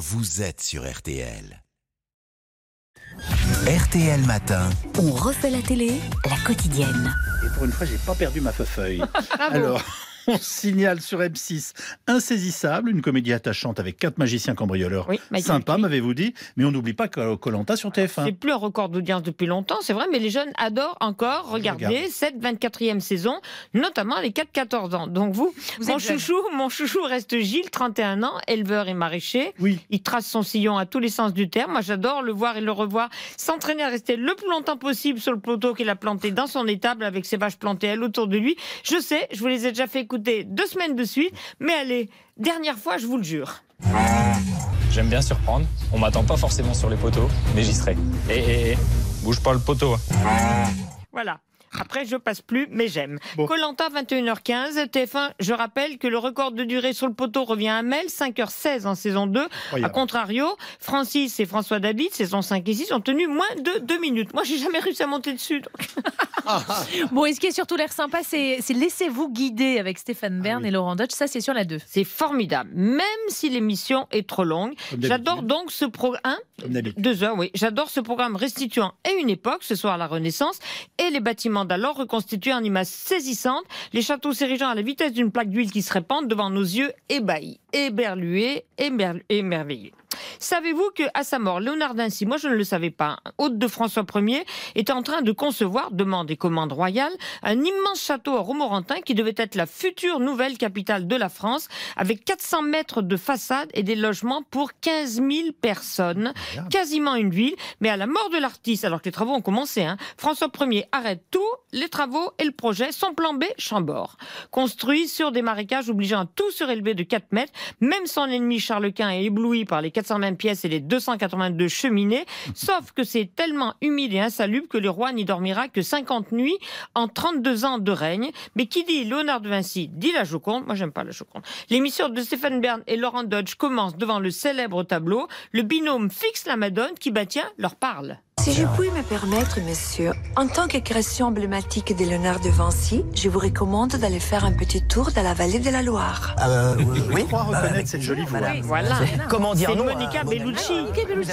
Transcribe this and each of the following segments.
vous êtes sur RTL. RTL Matin. On refait la télé, la quotidienne. Et pour une fois, j'ai pas perdu ma feuille. Alors, on signale sur M6 Insaisissable, une comédie attachante avec quatre magiciens cambrioleurs. Oui, Sympa, m'avez-vous dit. Mais on n'oublie pas Colanta sur C'est TF1. plus un record d'audience depuis longtemps, c'est vrai, mais les jeunes adorent encore regarder Regarde. cette 24e saison, notamment les 4-14 ans. Donc vous, Vous mon jeune. chouchou, mon chouchou reste Gilles, 31 ans, éleveur et maraîcher. Oui. Il trace son sillon à tous les sens du terme. Moi, j'adore le voir et le revoir, s'entraîner à rester le plus longtemps possible sur le poteau qu'il a planté dans son étable avec ses vaches plantées elles autour de lui. Je sais, je vous les ai déjà fait écouter deux semaines de suite, mais allez, dernière fois, je vous le jure. J'aime bien surprendre. On m'attend pas forcément sur les poteaux, mais j'y serai. Et, et, et, bouge pas le poteau. Voilà. Après, je passe plus, mais j'aime. Bon. Colanta, 21h15. TF1, je rappelle que le record de durée sur le poteau revient à Mel, 5h16 en saison 2. A contrario, Francis et François David, saison 5 et 6, ont tenu moins de 2 minutes. Moi, j'ai jamais réussi à monter dessus. donc. Bon, et ce qui est surtout l'air sympa, c'est Laissez-vous guider avec Stéphane Bern oui. et Laurent Dodge. Ça, c'est sur la 2. C'est formidable, même si l'émission est trop longue. J'adore donc ce programme. D'habitude. Deux heures, oui. J'adore ce programme restituant et une époque, ce soir la Renaissance, et les bâtiments d'alors reconstitués en images saisissantes, les châteaux s'érigeant à la vitesse d'une plaque d'huile qui se répand devant nos yeux ébahis, éberlués, émer- émerveillés. Savez-vous que à sa mort, Léonard Vinci, moi je ne le savais pas, hôte de François Ier, était en train de concevoir, demande et commande royale, un immense château à Romorantin qui devait être la future nouvelle capitale de la France, avec 400 mètres de façade et des logements pour 15 000 personnes, quasiment une ville. Mais à la mort de l'artiste, alors que les travaux ont commencé, hein, François Ier arrête tout, les travaux et le projet. Son plan B, Chambord. Construit sur des marécages obligeant à tout surélever de 4 mètres, même son ennemi Charles Quint est ébloui par les 420 pièces et les 282 cheminées, sauf que c'est tellement humide et insalubre que le roi n'y dormira que 50 nuits en 32 ans de règne. Mais qui dit Léonard de Vinci dit la Joconde. Moi, j'aime pas la Joconde. L'émission de Stéphane Bern et Laurent Dodge commence devant le célèbre tableau. Le binôme fixe la Madone qui, bah tiens, leur parle. Si je puis me permettre, monsieur, en tant que création emblématique de Léonard de Vinci, je vous recommande d'aller faire un petit tour dans la vallée de la Loire. Je crois reconnaître cette jolie voix. Voilà. Comment dire non Monica ami Bellucci.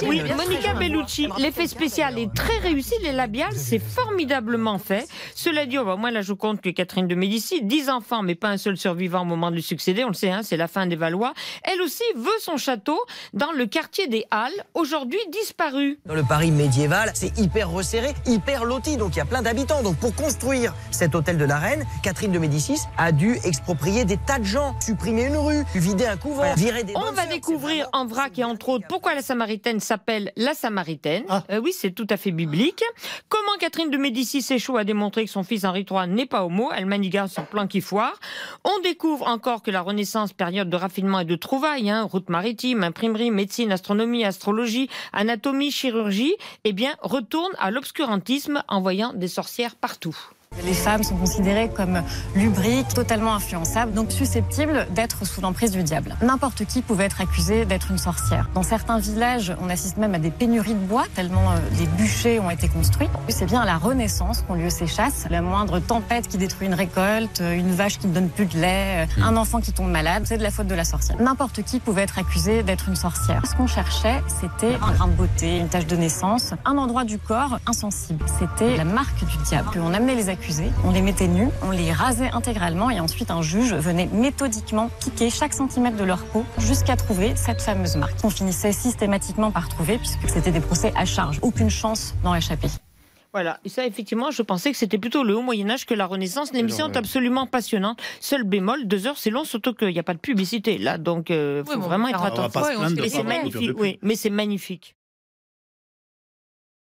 Oui, Monica. Bellucci. L'effet spécial est très réussi. Les labiales, c'est formidablement fait. Cela dit, on va moins la Joconde que Catherine de Médicis. Dix enfants, mais pas un seul survivant au moment de lui succéder. On le sait, hein, c'est la fin des Valois. Elle aussi veut son château dans le quartier des Halles, aujourd'hui disparu. Dans le Paris médiéval, c'est hyper resserré, hyper loti, donc il y a plein d'habitants. Donc pour construire cet hôtel de la Reine, Catherine de Médicis a dû exproprier des tas de gens, supprimer une rue, vider un couvent, virer des On va découvrir en vrac et entre autres pourquoi la Samaritaine s'appelle la Samaritaine. Ah. Euh, oui, c'est tout à fait biblique. Comment Catherine de Médicis échoue à démontrer que son fils Henri III n'est pas homo? Elle manigance son plan qui foire. On découvre encore que la Renaissance, période de raffinement et de trouvailles, hein, route maritime, imprimerie, médecine, astronomie, astrologie, anatomie, chirurgie, eh bien, retourne à l'obscurantisme en voyant des sorcières partout. Les femmes sont considérées comme lubriques, totalement influençables, donc susceptibles d'être sous l'emprise du diable. N'importe qui pouvait être accusé d'être une sorcière. Dans certains villages, on assiste même à des pénuries de bois, tellement euh, des bûchers ont été construits. C'est bien à la Renaissance qu'ont lieu ces chasses. La moindre tempête qui détruit une récolte, euh, une vache qui ne donne plus de lait, euh, un enfant qui tombe malade, c'est de la faute de la sorcière. N'importe qui pouvait être accusé d'être une sorcière. Ce qu'on cherchait, c'était un grain de beauté, une tache de naissance, un endroit du corps insensible. C'était la marque du diable. On amenait les accusés, on les mettait nus, on les rasait intégralement et ensuite un juge venait méthodiquement piquer chaque centimètre de leur peau jusqu'à trouver cette fameuse marque. On finissait systématiquement par trouver puisque c'était des procès à charge. Aucune chance d'en échapper. Voilà, et ça effectivement, je pensais que c'était plutôt le haut Moyen Âge que la Renaissance. L'émission est ouais. absolument passionnante. Seul bémol, deux heures, c'est long, surtout qu'il n'y a pas de publicité là, donc euh, faut Oui, bon, vraiment être attentif. Ouais, c'est magnifique, oui, mais c'est magnifique.